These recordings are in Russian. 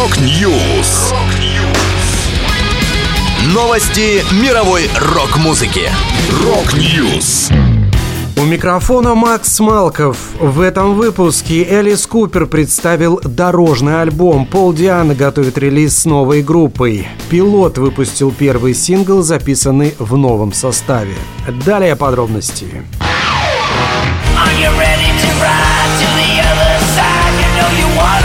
Rock News. Новости мировой рок-музыки. Rock News. У микрофона Макс Малков. В этом выпуске Элис Купер представил дорожный альбом. Пол Ди'Анно готовит релиз с новой группой. Пилот выпустил первый сингл, записанный в новом составе. Далее подробности. Are you ready to ride to the other side? You know you wanna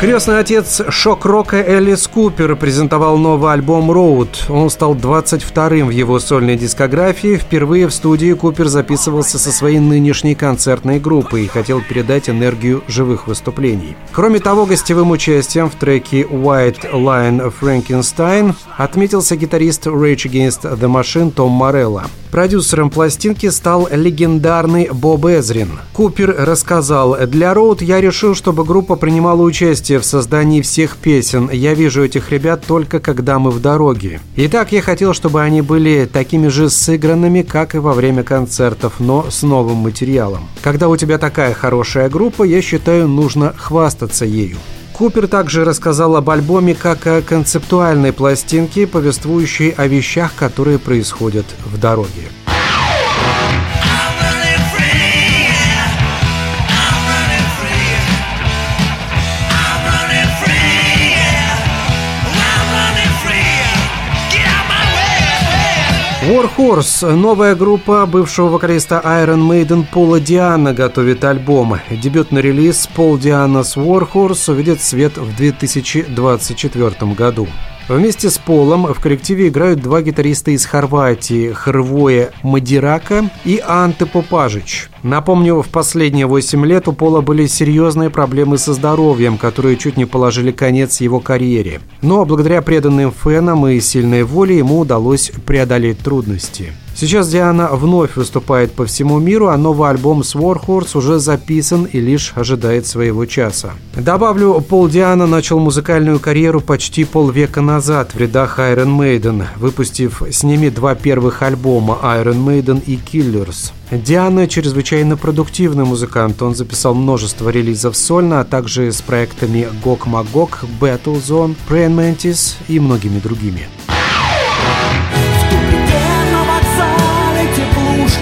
Крестный отец шок-рока Элис Купер презентовал новый альбом «Роуд». Он стал 22-м в его сольной дискографии. Впервые в студии Купер записывался со своей нынешней концертной группой и хотел передать энергию живых выступлений. Кроме того, гостевым участием в треке «White Line Frankenstein» отметился гитарист Rage Against the Machine Том Морелло. Продюсером пластинки стал легендарный Боб Эзрин. Купер рассказал, «Для Роуд я решил, чтобы группа принимала участие в создании всех песен. Я вижу этих ребят только когда мы в дороге. Итак, я хотел, чтобы они были такими же сыгранными, как и во время концертов, но с новым материалом. Когда у тебя такая хорошая группа, я считаю, нужно хвастаться ею. Купер также рассказал об альбоме как о концептуальной пластинке, повествующей о вещах, которые происходят в дороге. Warhorse, новая группа бывшего вокалиста Iron Maiden Пола Диана готовит альбом. Дебютный релиз Пол Дианас Warhorse увидит свет в 2024 году. Вместе с Полом в коллективе играют два гитариста из Хорватии – Хрвоя Мадирака и Анте Попажич. Напомню, в последние 8 лет у Пола были серьезные проблемы со здоровьем, которые чуть не положили конец его карьере. Но благодаря преданным фенам и сильной воле ему удалось преодолеть трудности. Сейчас Диана вновь выступает по всему миру, а новый альбом с Warhorse уже записан и лишь ожидает своего часа. Добавлю, Пол Диана начал музыкальную карьеру почти полвека назад в рядах Iron Maiden, выпустив с ними два первых альбома Iron Maiden и Killers. Диана чрезвычайно продуктивный музыкант. Он записал множество релизов сольно, а также с проектами Gok Magog, Battle Zone, Praying Mantis и многими другими.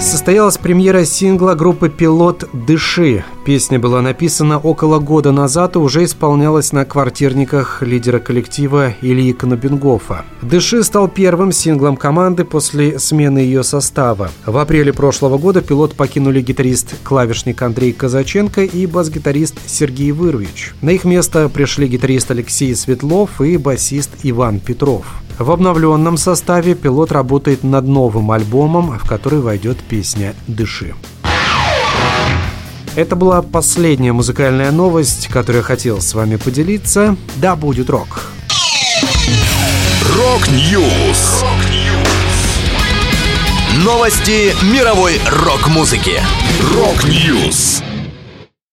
Состоялась премьера сингла группы «Пилот. Дыши». Песня была написана около года назад и уже исполнялась на квартирниках лидера коллектива Ильи Конобингофа. «Дыши» стал первым синглом команды после смены ее состава. В апреле прошлого года «Пилот» покинули гитарист-клавишник Андрей Казаченко и бас-гитарист Сергей Вырвич. На их место пришли гитарист Алексей Светлов и басист Иван Петров. В обновленном составе пилот работает над новым альбомом, в который войдет песня «Дыши». Это была последняя музыкальная новость, которую я хотел с вами поделиться. Да будет рок! Rock News! Новости мировой рок-музыки. Rock News!